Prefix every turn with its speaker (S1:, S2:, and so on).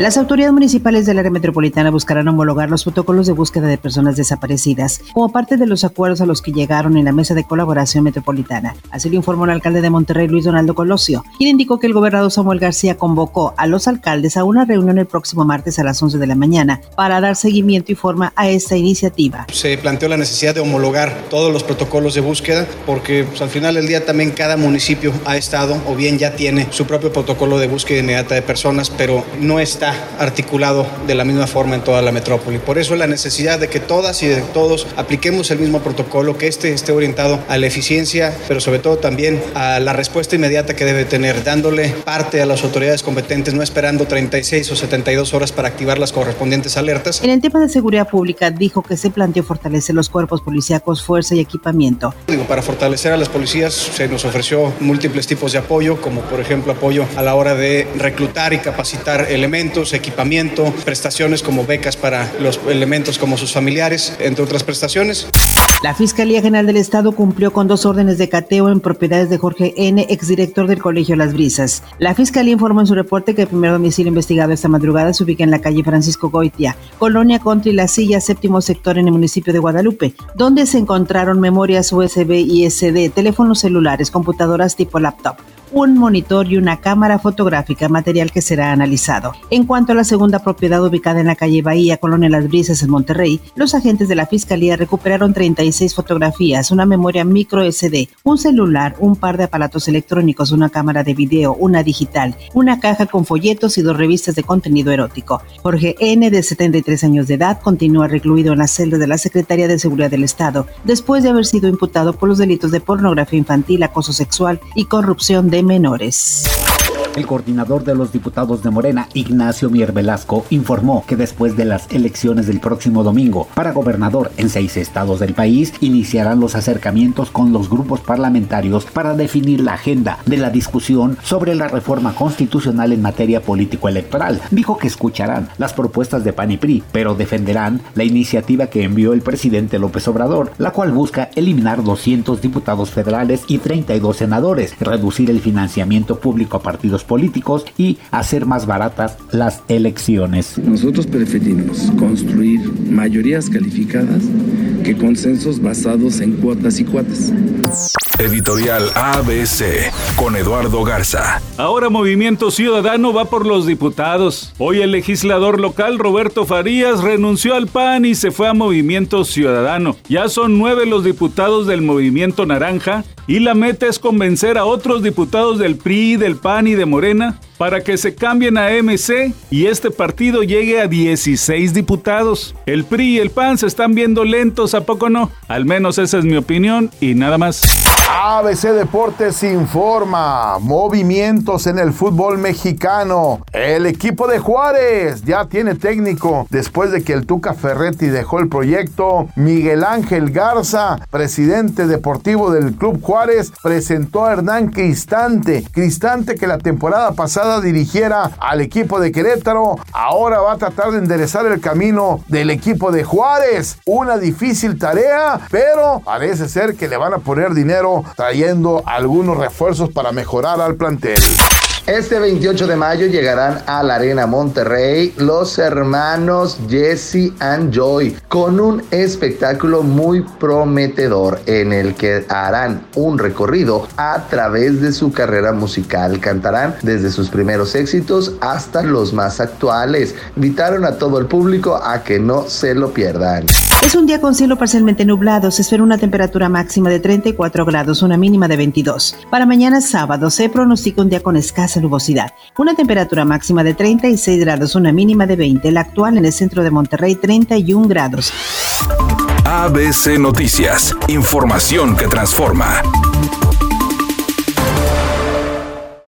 S1: Las autoridades municipales del área metropolitana buscarán homologar los protocolos de búsqueda de personas desaparecidas como parte de los acuerdos a los que llegaron en la mesa de colaboración metropolitana. Así lo informó el alcalde de Monterrey, Luis Donaldo Colosio, quien indicó que el gobernador Samuel García convocó a los alcaldes a una reunión el próximo martes a las 11 de la mañana para dar seguimiento y forma a esta iniciativa.
S2: Se planteó la necesidad de homologar todos los protocolos de búsqueda porque pues, al final del día también cada municipio ha estado o bien ya tiene su propio protocolo de búsqueda inmediata de personas, pero no está articulado de la misma forma en toda la metrópoli. Por eso la necesidad de que todas y de todos apliquemos el mismo protocolo, que este esté orientado a la eficiencia, pero sobre todo también a la respuesta inmediata que debe tener, dándole parte a las autoridades competentes, no esperando 36 o 72 horas para activar las correspondientes alertas.
S1: En el tema de seguridad pública dijo que se planteó fortalecer los cuerpos policíacos, fuerza y equipamiento.
S2: Digo, para fortalecer a las policías se nos ofreció múltiples tipos de apoyo, como por ejemplo apoyo a la hora de reclutar y capacitar elementos equipamiento, prestaciones como becas para los elementos como sus familiares, entre otras prestaciones.
S1: La Fiscalía General del Estado cumplió con dos órdenes de cateo en propiedades de Jorge N., exdirector del Colegio Las Brisas. La Fiscalía informó en su reporte que el primer domicilio investigado esta madrugada se ubica en la calle Francisco Goitia, Colonia Country La Silla, séptimo sector en el municipio de Guadalupe, donde se encontraron memorias USB y SD, teléfonos celulares, computadoras tipo laptop, un monitor y una cámara fotográfica, material que será analizado. En cuanto a la segunda propiedad ubicada en la calle Bahía, Colonia Las Brisas, en Monterrey, los agentes de la Fiscalía recuperaron 36 fotografías, una memoria micro SD, un celular, un par de aparatos electrónicos, una cámara de video, una digital, una caja con folletos y dos revistas de contenido erótico. Jorge N., de 73 años de edad, continúa recluido en la celda de la Secretaría de Seguridad del Estado, después de haber sido imputado por los delitos de pornografía infantil, acoso sexual y corrupción de menores.
S3: El coordinador de los diputados de Morena, Ignacio Mier Velasco, informó que después de las elecciones del próximo domingo para gobernador en seis estados del país, iniciarán los acercamientos con los grupos parlamentarios para definir la agenda de la discusión sobre la reforma constitucional en materia político-electoral. Dijo que escucharán las propuestas de PAN y PRI, pero defenderán la iniciativa que envió el presidente López Obrador, la cual busca eliminar 200 diputados federales y 32 senadores, reducir el financiamiento público a partidos políticos y hacer más baratas las elecciones.
S4: Nosotros preferimos construir mayorías calificadas que consensos basados en cuotas y cuotas.
S5: Editorial ABC con Eduardo Garza.
S6: Ahora Movimiento Ciudadano va por los diputados. Hoy el legislador local Roberto Farías renunció al PAN y se fue a Movimiento Ciudadano. Ya son nueve los diputados del Movimiento Naranja y la meta es convencer a otros diputados del PRI, del PAN y de Morena para que se cambien a MC y este partido llegue a 16 diputados. El PRI y el PAN se están viendo lentos, ¿a poco no? Al menos esa es mi opinión y nada más.
S7: ABC Deportes informa movimientos en el fútbol mexicano. El equipo de Juárez ya tiene técnico después de que el Tuca Ferretti dejó el proyecto. Miguel Ángel Garza, presidente deportivo del Club Juárez, presentó a Hernán Cristante. Cristante que la temporada pasada dirigiera al equipo de Querétaro, ahora va a tratar de enderezar el camino del equipo de Juárez. Una difícil tarea, pero parece ser que le van a poner dinero trayendo algunos refuerzos para mejorar al plantel.
S8: Este 28 de mayo llegarán a la Arena Monterrey los hermanos Jesse and Joy con un espectáculo muy prometedor en el que harán un recorrido a través de su carrera musical. Cantarán desde sus primeros éxitos hasta los más actuales. Invitaron a todo el público a que no se lo pierdan.
S1: Es un día con cielo parcialmente nublado. Se espera una temperatura máxima de 34 grados, una mínima de 22. Para mañana sábado se pronostica un día con escasa. Una temperatura máxima de 36 grados, una mínima de 20. La actual en el centro de Monterrey, 31 grados.
S5: ABC Noticias. Información que transforma.